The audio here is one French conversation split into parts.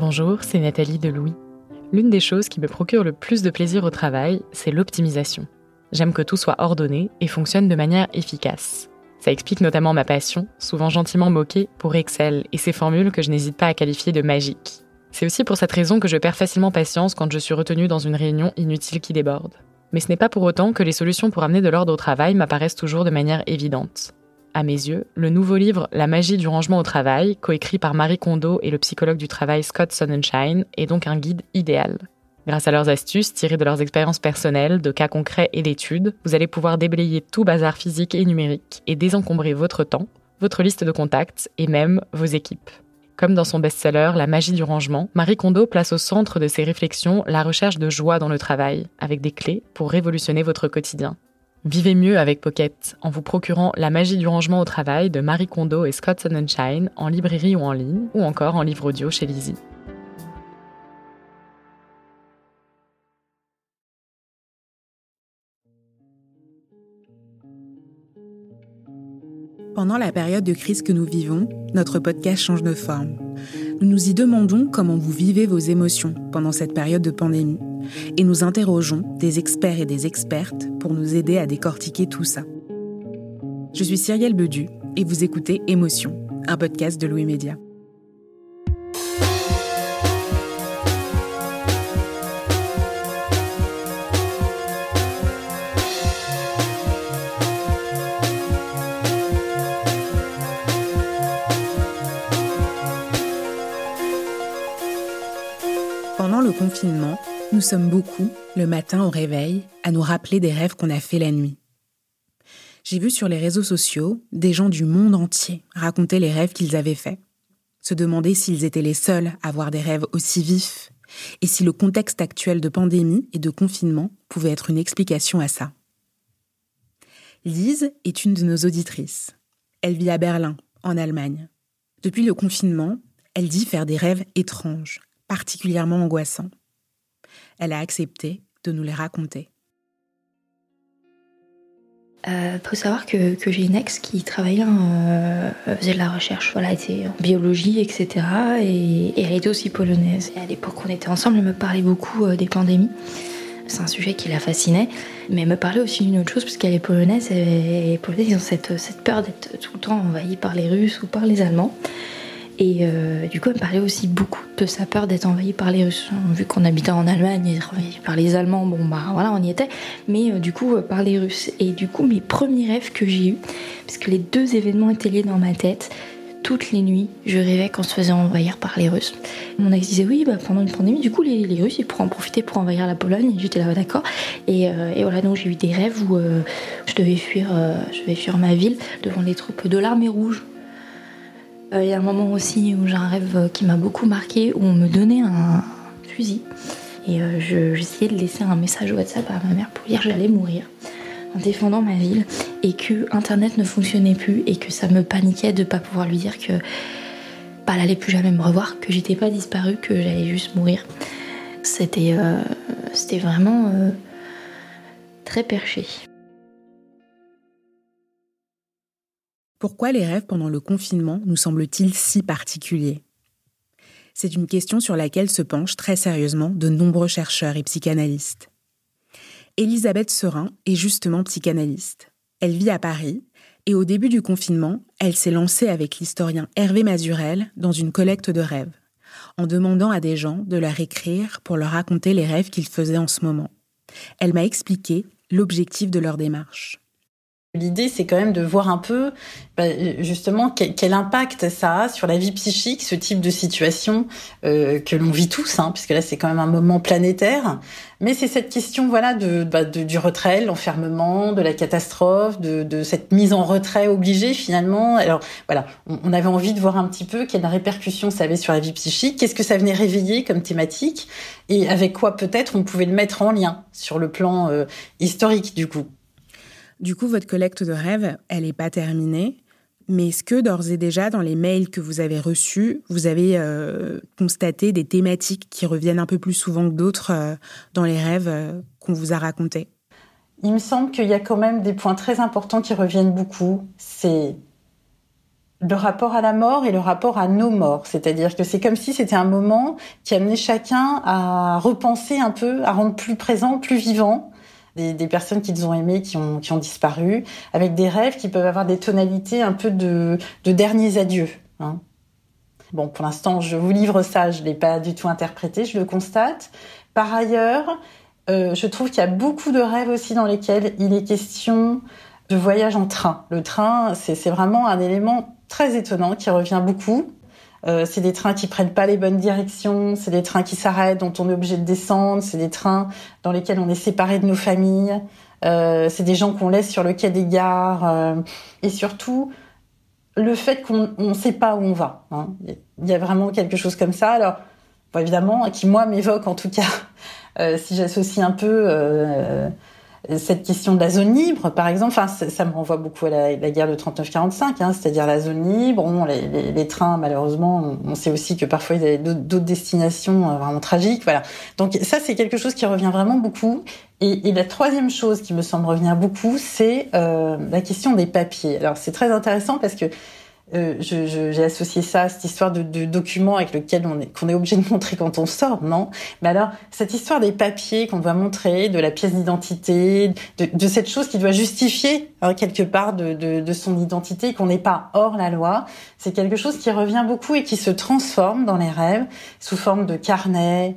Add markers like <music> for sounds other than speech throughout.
Bonjour, c'est Nathalie Delouis. L'une des choses qui me procure le plus de plaisir au travail, c'est l'optimisation. J'aime que tout soit ordonné et fonctionne de manière efficace. Ça explique notamment ma passion, souvent gentiment moquée, pour Excel et ses formules que je n'hésite pas à qualifier de magiques. C'est aussi pour cette raison que je perds facilement patience quand je suis retenue dans une réunion inutile qui déborde. Mais ce n'est pas pour autant que les solutions pour amener de l'ordre au travail m'apparaissent toujours de manière évidente. À mes yeux, le nouveau livre La magie du rangement au travail, coécrit par Marie Kondo et le psychologue du travail Scott Sonnenschein, est donc un guide idéal. Grâce à leurs astuces tirées de leurs expériences personnelles, de cas concrets et d'études, vous allez pouvoir déblayer tout bazar physique et numérique et désencombrer votre temps, votre liste de contacts et même vos équipes. Comme dans son best-seller La magie du rangement, Marie Kondo place au centre de ses réflexions la recherche de joie dans le travail, avec des clés pour révolutionner votre quotidien. Vivez mieux avec Pocket en vous procurant La magie du rangement au travail de Marie Kondo et Scott Sonnenschein en librairie ou en ligne, ou encore en livre audio chez Lizzie. Pendant la période de crise que nous vivons, notre podcast change de forme. Nous nous y demandons comment vous vivez vos émotions pendant cette période de pandémie et nous interrogeons des experts et des expertes pour nous aider à décortiquer tout ça. Je suis Cyrielle Bedu et vous écoutez Émotion, un podcast de Louis Média. Pendant le confinement, nous sommes beaucoup, le matin au réveil, à nous rappeler des rêves qu'on a fait la nuit. J'ai vu sur les réseaux sociaux des gens du monde entier raconter les rêves qu'ils avaient faits, se demander s'ils étaient les seuls à avoir des rêves aussi vifs et si le contexte actuel de pandémie et de confinement pouvait être une explication à ça. Lise est une de nos auditrices. Elle vit à Berlin, en Allemagne. Depuis le confinement, elle dit faire des rêves étranges, particulièrement angoissants elle a accepté de nous les raconter. Il euh, faut savoir que, j'ai une ex qui travaillait, euh, faisait de la recherche, voilà, était en biologie, etc. Et, elle était aussi polonaise. À l'époque où on était ensemble, elle me parlait beaucoup euh, des pandémies. C'est un sujet qui la fascinait. Mais elle me parlait aussi d'une autre chose, parce qu'elle est polonaise, et les Polonais, ils ont cette, cette peur d'être tout le temps envahis par les Russes ou par les Allemands. Et euh, du coup, elle parlait aussi beaucoup de sa peur d'être envahie par les Russes. Vu qu'on habitait en Allemagne et par les Allemands, bon bah voilà, on y était. Mais euh, du coup, euh, par les Russes. Et du coup, mes premiers rêves que j'ai eus, parce que les deux événements étaient liés dans ma tête, toutes les nuits, je rêvais qu'on se faisait envahir par les Russes. Mon ex disait oui, bah, pendant une pandémie, du coup, les, Russes, ils pourraient en profiter pour envahir la Pologne. J'étais là, d'accord. Et, et, voilà, donc j'ai eu des rêves où je devais fuir, je devais fuir ma ville devant les troupes de l'armée rouge. Euh, il y a un moment aussi où j'ai un rêve qui m'a beaucoup marqué, où on me donnait un fusil. Et euh, j'essayais de laisser un message WhatsApp à ma mère pour dire que j'allais mourir en défendant ma ville et que Internet ne fonctionnait plus et que ça me paniquait de ne pas pouvoir lui dire que bah, elle allait plus jamais me revoir, que j'étais pas disparue, que j'allais juste mourir. C'était euh, vraiment très perché. Pourquoi les rêves pendant le confinement nous semblent-ils si particuliers? C'est une question sur laquelle se penchent très sérieusement de nombreux chercheurs et psychanalystes. Elisabeth Serin est justement psychanalyste. Elle vit à Paris et au début du confinement, elle s'est lancée avec l'historien Hervé Mazurel dans une collecte de rêves, en demandant à des gens de leur écrire pour leur raconter les rêves qu'ils faisaient en ce moment. Elle m'a expliqué l'objectif de leur démarche. L'idée, c'est quand même de voir un peu, bah, justement, quel, impact ça a sur la vie psychique, ce type de situation euh, que l'on vit tous, hein, puisque là, c'est quand même un moment planétaire. Mais c'est cette question, voilà, de, bah, du retrait, l'enfermement, de la catastrophe, de, cette mise en retrait obligée, finalement. Alors, voilà, on, avait envie de voir un petit peu quelle répercussion ça avait sur la vie psychique, qu'est-ce que ça venait réveiller comme thématique, et avec quoi peut-être on pouvait le mettre en lien sur le plan euh, historique, du coup. Du coup, votre collecte de rêves, elle n'est pas terminée. Mais est-ce que d'ores et déjà, dans les mails que vous avez reçus, vous avez euh, constaté des thématiques qui reviennent un peu plus souvent que d'autres euh, dans les rêves euh, qu'on vous a racontés? Il me semble qu'il y a quand même des points très importants qui reviennent beaucoup. C'est le rapport à la mort et le rapport à nos morts. C'est-à-dire que c'est comme si c'était un moment qui amenait chacun à repenser un peu, à rendre plus présent, plus vivant des, personnes qu'ils ont aimées, qui ont, qui ont disparu, avec des rêves qui peuvent avoir des tonalités un peu de, de derniers adieux. Hein. Bon, pour l'instant, je vous livre ça, je l'ai pas du tout interprété, je le constate. Par ailleurs, euh, je trouve qu'il y a beaucoup de rêves aussi dans lesquels il est question de voyage en train. Le train, c'est vraiment un élément très étonnant qui revient beaucoup. Euh, c'est des trains qui prennent pas les bonnes directions, c'est des trains qui s'arrêtent, dont on est obligé de descendre, c'est des trains dans lesquels on est séparé de nos familles, euh, c'est des gens qu'on laisse sur le quai des gares, euh, et surtout le fait qu'on ne sait pas où on va. Hein. Il y a vraiment quelque chose comme ça. Alors, bon, évidemment, qui moi m'évoque en tout cas, <laughs> euh, si j'associe un peu euh, cette question de la zone libre, par exemple, enfin, ça, me renvoie beaucoup à la, guerre de 39-45, hein, c'est-à-dire la zone libre. Bon, les, les, les, trains, malheureusement, on sait aussi que parfois il y a d'autres destinations euh, vraiment tragiques. Voilà. Donc ça, c'est quelque chose qui revient vraiment beaucoup. Et, et, la troisième chose qui me semble revenir beaucoup, c'est euh, la question des papiers. Alors c'est très intéressant parce que euh, j'ai associé ça à cette histoire de, de documents avec lequel on est qu'on est obligé de montrer quand on sort, non? Mais alors cette histoire des papiers qu'on doit montrer, de la pièce d'identité, de, de, cette chose qui doit justifier hein, quelque part de, de, de son identité, qu'on n'est pas hors la loi, c'est quelque chose qui revient beaucoup et qui se transforme dans les rêves sous forme de carnet,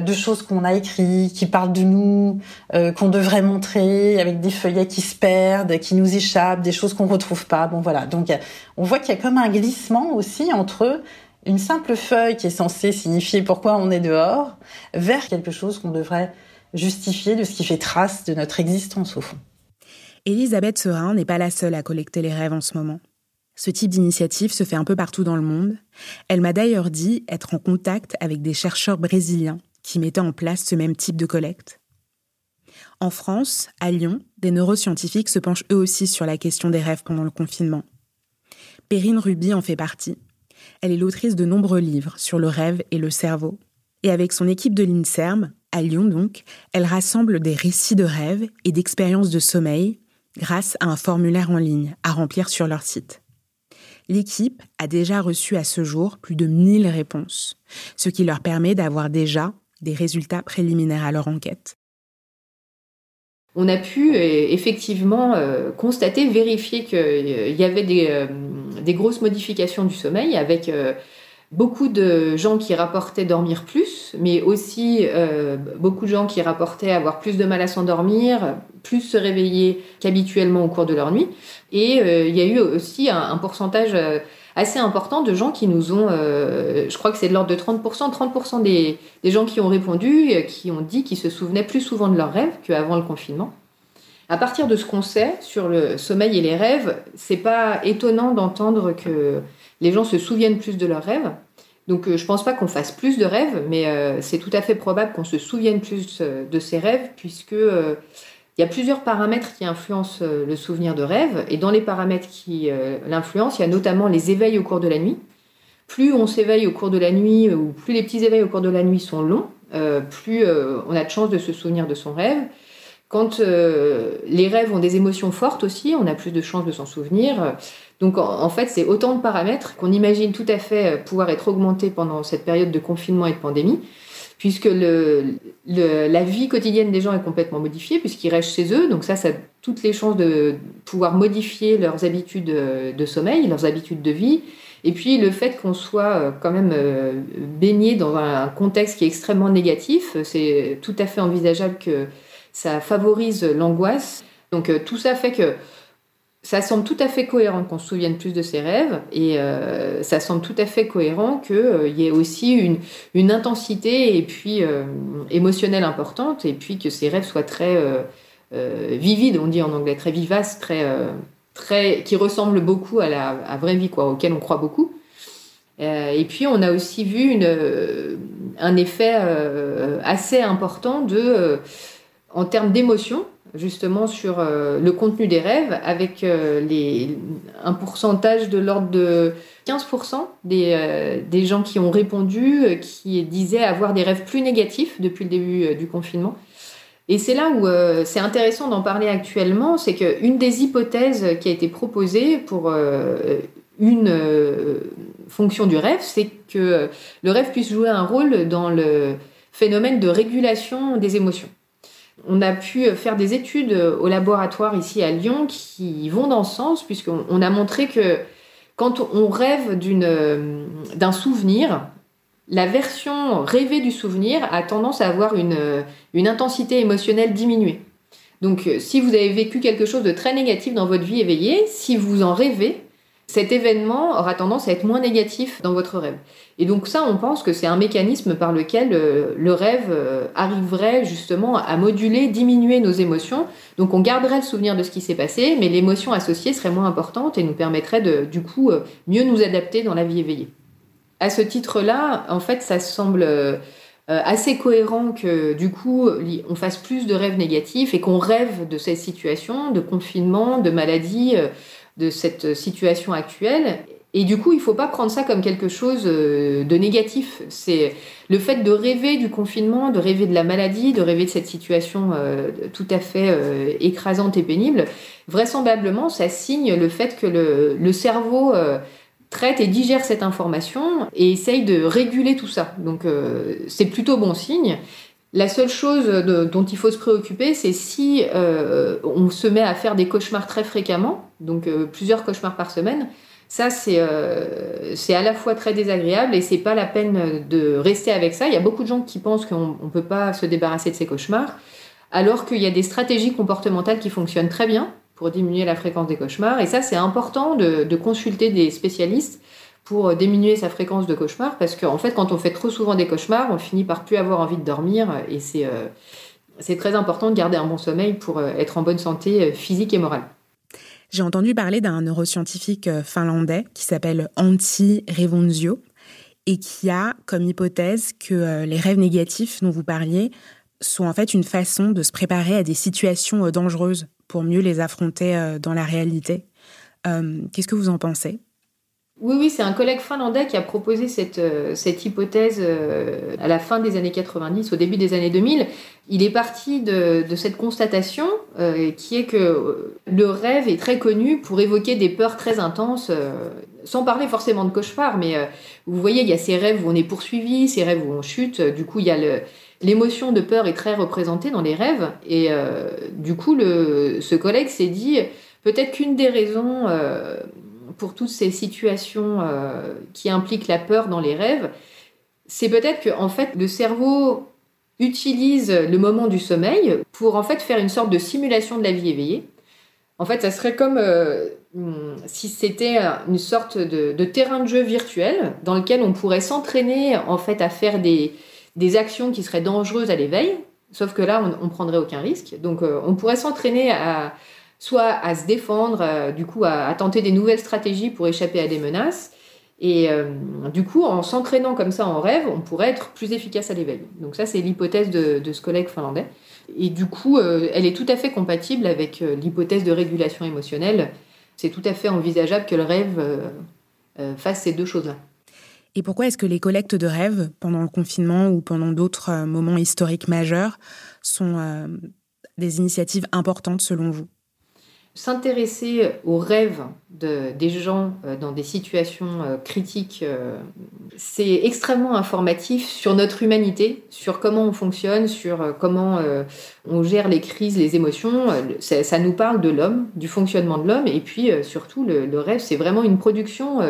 de choses qu'on a écrites, qui parlent de nous, euh, qu'on devrait montrer, avec des feuillets qui se perdent, qui nous échappent, des choses qu'on retrouve pas. Bon voilà. Donc on voit qu'il y a comme un glissement aussi entre une simple feuille qui est censée signifier pourquoi on est dehors, vers quelque chose qu'on devrait justifier de ce qui fait trace de notre existence au fond. Elisabeth Serin n'est pas la seule à collecter les rêves en ce moment. Ce type d'initiative se fait un peu partout dans le monde. Elle m'a d'ailleurs dit être en contact avec des chercheurs brésiliens qui mettaient en place ce même type de collecte. En France, à Lyon, des neuroscientifiques se penchent eux aussi sur la question des rêves pendant le confinement. Perrine Ruby en fait partie. Elle est l'autrice de nombreux livres sur le rêve et le cerveau. Et avec son équipe de l'INSERM, à Lyon donc, elle rassemble des récits de rêves et d'expériences de sommeil grâce à un formulaire en ligne à remplir sur leur site. L'équipe a déjà reçu à ce jour plus de 1000 réponses, ce qui leur permet d'avoir déjà des résultats préliminaires à leur enquête. On a pu euh, effectivement euh, constater, vérifier qu'il euh, y avait des, grosses modifications du sommeil avec beaucoup de gens qui rapportaient dormir plus, mais aussi beaucoup de gens qui rapportaient avoir plus de mal à s'endormir, plus se réveiller qu'habituellement au cours de leur nuit. Et il y a eu aussi un pourcentage assez important de gens qui nous ont, euh, je crois que c'est de l'ordre de 30%, 30% des, des, gens qui ont répondu, euh, qui ont dit qu'ils se souvenaient plus souvent de leurs rêves qu'avant le confinement. À partir de ce qu'on sait sur le sommeil et les rêves, c'est pas étonnant d'entendre que les gens se souviennent plus de leurs rêves. Donc euh, je pense pas qu'on fasse plus de rêves, mais c'est tout à fait probable qu'on se souvienne plus de ces rêves, puisque il y a plusieurs paramètres qui influencent euh, le souvenir de rêve, et dans les paramètres qui euh, l'influencent, il y a notamment les éveils au cours de la nuit. Plus on s'éveille au cours de la nuit, ou plus les petits éveils au cours de la nuit sont longs, euh, plus on a de chances de se souvenir de son rêve. Quand les rêves ont des émotions fortes aussi, on a plus de chances de s'en souvenir. Donc en, fait, c'est autant de paramètres qu'on imagine tout à fait pouvoir être augmentés pendant cette période de confinement et de pandémie puisque la vie quotidienne des gens est complètement modifiée, puisqu'ils restent chez eux. Donc ça, ça a toutes les chances de pouvoir modifier leurs habitudes de sommeil, leurs habitudes de vie. Et puis le fait qu'on soit euh, quand même euh, baigné dans un contexte qui est extrêmement négatif, c'est tout à fait envisageable que ça favorise l'angoisse. Donc euh, tout ça fait que ça semble tout à fait cohérent qu'on se souvienne plus de ses rêves et euh, ça semble tout à fait cohérent qu'il euh, y ait aussi une, une, intensité et puis euh, émotionnelle importante et puis que ces rêves soient très vivides, on dit en anglais, très vivaces, très, très, qui ressemblent beaucoup à la à vraie vie, quoi, auquel on croit beaucoup. et puis on a aussi vu une, un effet assez important de, en termes d'émotion justement sur euh, le contenu des rêves avec euh, un pourcentage de l'ordre de 15% des, euh, des, gens qui ont répondu qui disaient avoir des rêves plus négatifs depuis le début du confinement. Et c'est là où c'est intéressant d'en parler actuellement, c'est qu'une des hypothèses qui a été proposée pour une fonction du rêve, c'est que le rêve puisse jouer un rôle dans le phénomène de régulation des émotions. On a pu faire des études au laboratoire ici à Lyon qui vont dans ce sens, puisqu'on a montré que quand on rêve d'un souvenir, la version rêvée du souvenir a tendance à avoir une, une intensité émotionnelle diminuée. Donc si vous avez vécu quelque chose de très négatif dans votre vie éveillée, si vous en rêvez, cet événement aura tendance à être moins négatif dans votre rêve. Et donc ça, on pense que c'est un mécanisme par lequel euh, le rêve euh, arriverait justement à moduler, diminuer nos émotions. Donc on garderait le souvenir de ce qui s'est passé, mais l'émotion associée serait moins importante et nous permettrait de, du coup, euh, mieux nous adapter dans la vie éveillée. À ce titre-là, en fait, ça semble assez cohérent que du coup, on fasse plus de rêves négatifs et qu'on rêve de cette situation, de confinement, de maladie de cette situation actuelle. Et du coup, il ne faut pas prendre ça comme quelque chose euh, de négatif. C'est le fait de rêver du confinement, de rêver de la maladie, de rêver de cette situation euh, tout à fait euh, écrasante et pénible. Vraisemblablement, ça signe le fait que le, le cerveau traite et digère cette information et essaye de réguler tout ça. Donc, c'est plutôt bon signe. La seule chose dont il faut se préoccuper, c'est si euh, on se met à faire des cauchemars très fréquemment, donc euh, plusieurs cauchemars par semaine. Ça, euh, c'est à la fois très désagréable et c'est pas la peine de rester avec ça. Il y a beaucoup de gens qui pensent qu'on ne peut pas se débarrasser de ces cauchemars, alors qu'il y a des stratégies comportementales qui fonctionnent très bien pour diminuer la fréquence des cauchemars. Et ça, c'est important de consulter des spécialistes pour diminuer sa fréquence de cauchemar parce qu'en fait quand on fait trop souvent des cauchemars on finit par plus avoir envie de dormir et c'est euh, c'est très important de garder un bon sommeil pour euh, être en bonne santé euh, physique et morale. J'ai entendu parler d'un neuroscientifique finlandais qui s'appelle Antti Revonzio et qui a comme hypothèse que les rêves négatifs dont vous parliez sont en fait une façon de se préparer à des situations dangereuses pour mieux les affronter dans la réalité. Qu'est-ce que vous en pensez? Oui, oui, c'est un collègue finlandais qui a proposé cette, euh, cette hypothèse euh, à la fin des années 90, au début des années 2000. Il est parti de, de cette constatation euh, qui est que le rêve est très connu pour évoquer des peurs très intenses, sans parler forcément de cauchemar, mais vous voyez, il y a ces rêves où on est poursuivi, ces rêves où on chute. Du coup, il y a l'émotion de peur est très représentée dans les rêves. Et du coup, ce collègue s'est dit, peut-être qu'une des raisons pour toutes ces situations euh, qui impliquent la peur dans les rêves, c'est peut-être que en fait le cerveau utilise le moment du sommeil pour en fait faire une sorte de simulation de la vie éveillée. En fait, ça serait comme euh, si c'était une sorte de, terrain de jeu virtuel dans lequel on pourrait s'entraîner en fait à faire des, des actions qui seraient dangereuses à l'éveil, sauf que là on, on prendrait aucun risque. Donc euh, on pourrait s'entraîner à, soit à se défendre, euh, du coup à, tenter des nouvelles stratégies pour échapper à des menaces. Et euh, du coup, en s'entraînant comme ça en rêve, on pourrait être plus efficace à l'éveil. Donc ça, c'est l'hypothèse de, ce collègue finlandais. Et du coup, euh, elle est tout à fait compatible avec l'hypothèse de régulation émotionnelle. C'est tout à fait envisageable que le rêve fasse ces deux choses-là. Et pourquoi est-ce que les collectes de rêves, pendant le confinement ou pendant d'autres moments historiques majeurs, sont des initiatives importantes selon vous? S'intéresser aux rêves de, des gens euh, dans des situations euh, critiques, euh, c'est extrêmement informatif sur notre humanité, sur comment on fonctionne, sur comment on gère les crises, les émotions. Ça, nous parle de l'homme, du fonctionnement de l'homme, et puis surtout le, rêve, c'est vraiment une production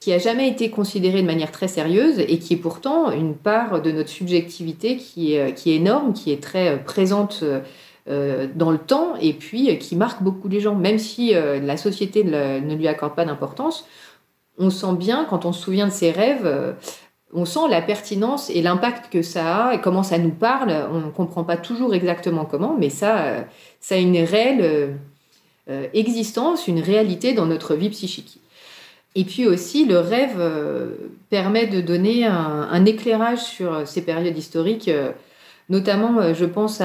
qui a jamais été considérée de manière très sérieuse et qui est pourtant une part de notre subjectivité qui est, énorme, qui est très présente dans le temps et puis euh, qui marque beaucoup les gens. Même si euh, la société ne, lui accorde pas d'importance, on sent bien, quand on se souvient de ses rêves, on sent la pertinence et l'impact que ça a et comment ça nous parle. On ne comprend pas toujours exactement comment, mais ça, ça a une réelle existence, une réalité dans notre vie psychique. Et puis aussi, le rêve permet de donner un, éclairage sur ces périodes historiques Notamment, euh, je pense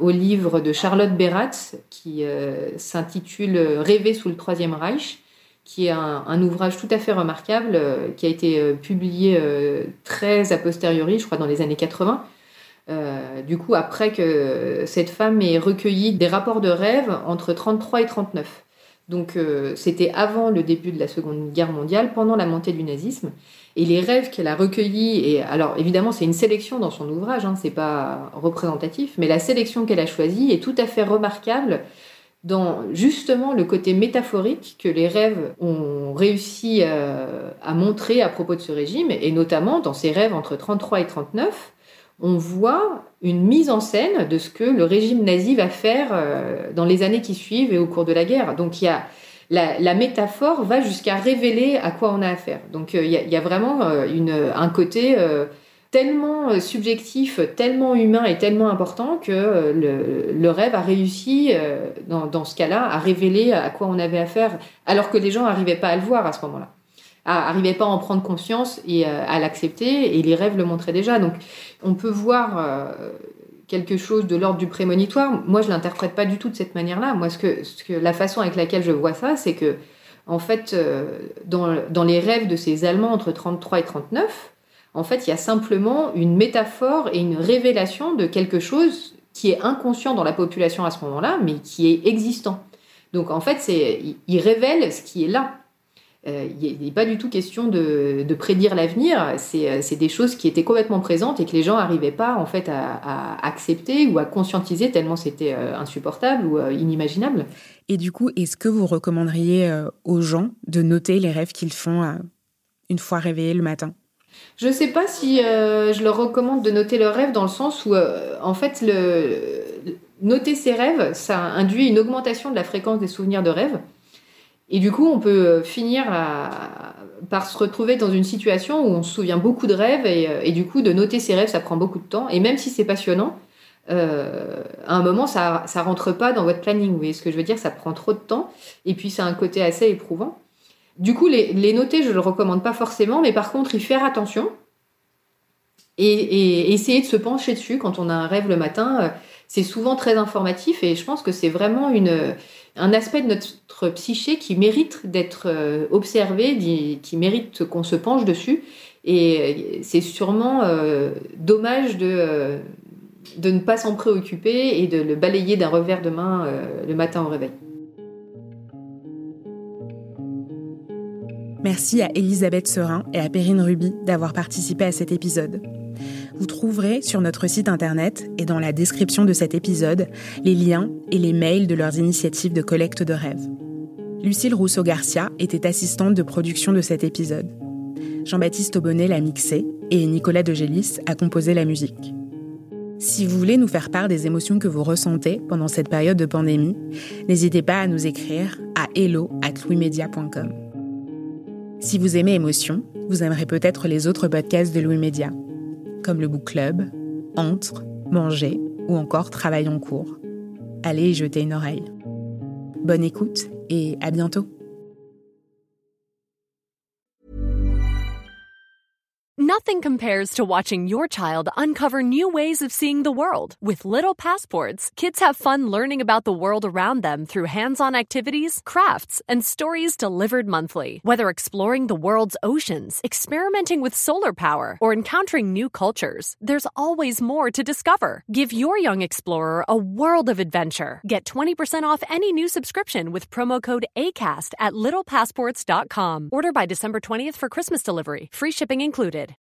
au livre de Charlotte Beratz qui euh, s'intitule Rêver sous le Troisième Reich, qui est un, ouvrage tout à fait remarquable, euh, qui a été publié très a posteriori, je crois dans les années 80. du coup, après que cette femme ait recueilli des rapports de rêve entre 33 et 39. Donc c'était avant le début de la Seconde Guerre mondiale, pendant la montée du nazisme. Et les rêves qu'elle a recueillis, et alors évidemment c'est une sélection dans son ouvrage, hein, c'est pas représentatif, mais la sélection qu'elle a choisie est tout à fait remarquable dans justement le côté métaphorique que les rêves ont réussi euh, à, montrer à propos de ce régime, et notamment dans ces rêves entre 33 et 39, on voit une mise en scène de ce que le régime nazi va faire euh, dans les années qui suivent et au cours de la guerre. Donc il y a la, métaphore va jusqu'à révéler à quoi on a affaire. Donc euh, il y, a vraiment un côté tellement euh, subjectif, tellement humain et tellement important que euh, le, rêve a réussi, euh, dans, ce cas-là, à révéler à quoi on avait affaire, alors que les gens n'arrivaient pas à le voir à ce moment-là, n'arrivaient pas à en prendre conscience et à l'accepter, et les rêves le montraient déjà. Donc on peut voir quelque chose de l'ordre du prémonitoire. Moi, je l'interprète pas du tout de cette manière-là. Moi, ce que, ce que, la façon avec laquelle je vois ça, c'est que, en fait, dans, dans les rêves de ces Allemands entre 33 et 39, en fait, il y a simplement une métaphore et une révélation de quelque chose qui est inconscient dans la population à ce moment-là, mais qui est existant. Donc en fait, c'est, il révèle ce qui est là. Euh, il n'est pas du tout question de, prédire l'avenir. C'est, des choses qui étaient complètement présentes et que les gens n'arrivaient pas en fait à, accepter ou à conscientiser tellement c'était euh, insupportable ou euh, inimaginable. Et du coup, est-ce que vous recommanderiez aux gens de noter les rêves qu'ils font une fois réveillés le matin? Je ne sais pas si euh, je leur recommande de noter leurs rêves dans le sens où, euh, en fait, le, noter ses rêves, ça induit une augmentation de la fréquence des souvenirs de rêve. Et du coup, on peut finir par se retrouver dans une situation où on se souvient beaucoup de rêves et, du coup, de noter ses rêves, ça prend beaucoup de temps. Et même si c'est passionnant, euh, à un moment, ça, ça rentre pas dans votre planning. Vous voyez ce que je veux dire? Ça prend trop de temps. Et puis, c'est un côté assez éprouvant. Du coup, les, noter, je le recommande pas forcément, mais par contre, y faire attention et, essayer de se pencher dessus quand on a un rêve le matin. Euh, c'est souvent très informatif et je pense que c'est vraiment un aspect de notre psyché qui mérite d'être euh, observé, qui mérite qu'on se penche dessus. Et c'est sûrement euh, dommage de, de ne pas s'en préoccuper et de le balayer d'un revers de main le matin au réveil. Merci à Elisabeth Serin et à Perrine Ruby d'avoir participé à cet épisode. Vous trouverez sur notre site internet et dans la description de cet épisode les liens et les mails de leurs initiatives de collecte de rêves. Lucille Rousseau-Garcia était assistante de production de cet épisode. Jean-Baptiste Aubonnet l'a mixé et Nicolas Degélis a composé la musique. Si vous voulez nous faire part des émotions que vous ressentez pendant cette période de pandémie, n'hésitez pas à nous écrire à hello@louismedia.com. Si vous aimez Émotion, vous aimerez peut-être les autres podcasts de Louis Média, comme le Book Club, Entre, Manger ou encore Travail en cours. Allez y jeter une oreille. Bonne écoute et à bientôt. Nothing compares to watching your child uncover new ways of seeing the world. With little passports, kids have fun learning about the world around them through hands on activities, crafts, and stories delivered monthly. Whether exploring the world's oceans, experimenting with solar power, or encountering new cultures, there's always more to discover. Give your young explorer a world of adventure. Get 20% off any new subscription with promo code ACAST at littlepassports.com. Order by December 20th for Christmas delivery. Free shipping included.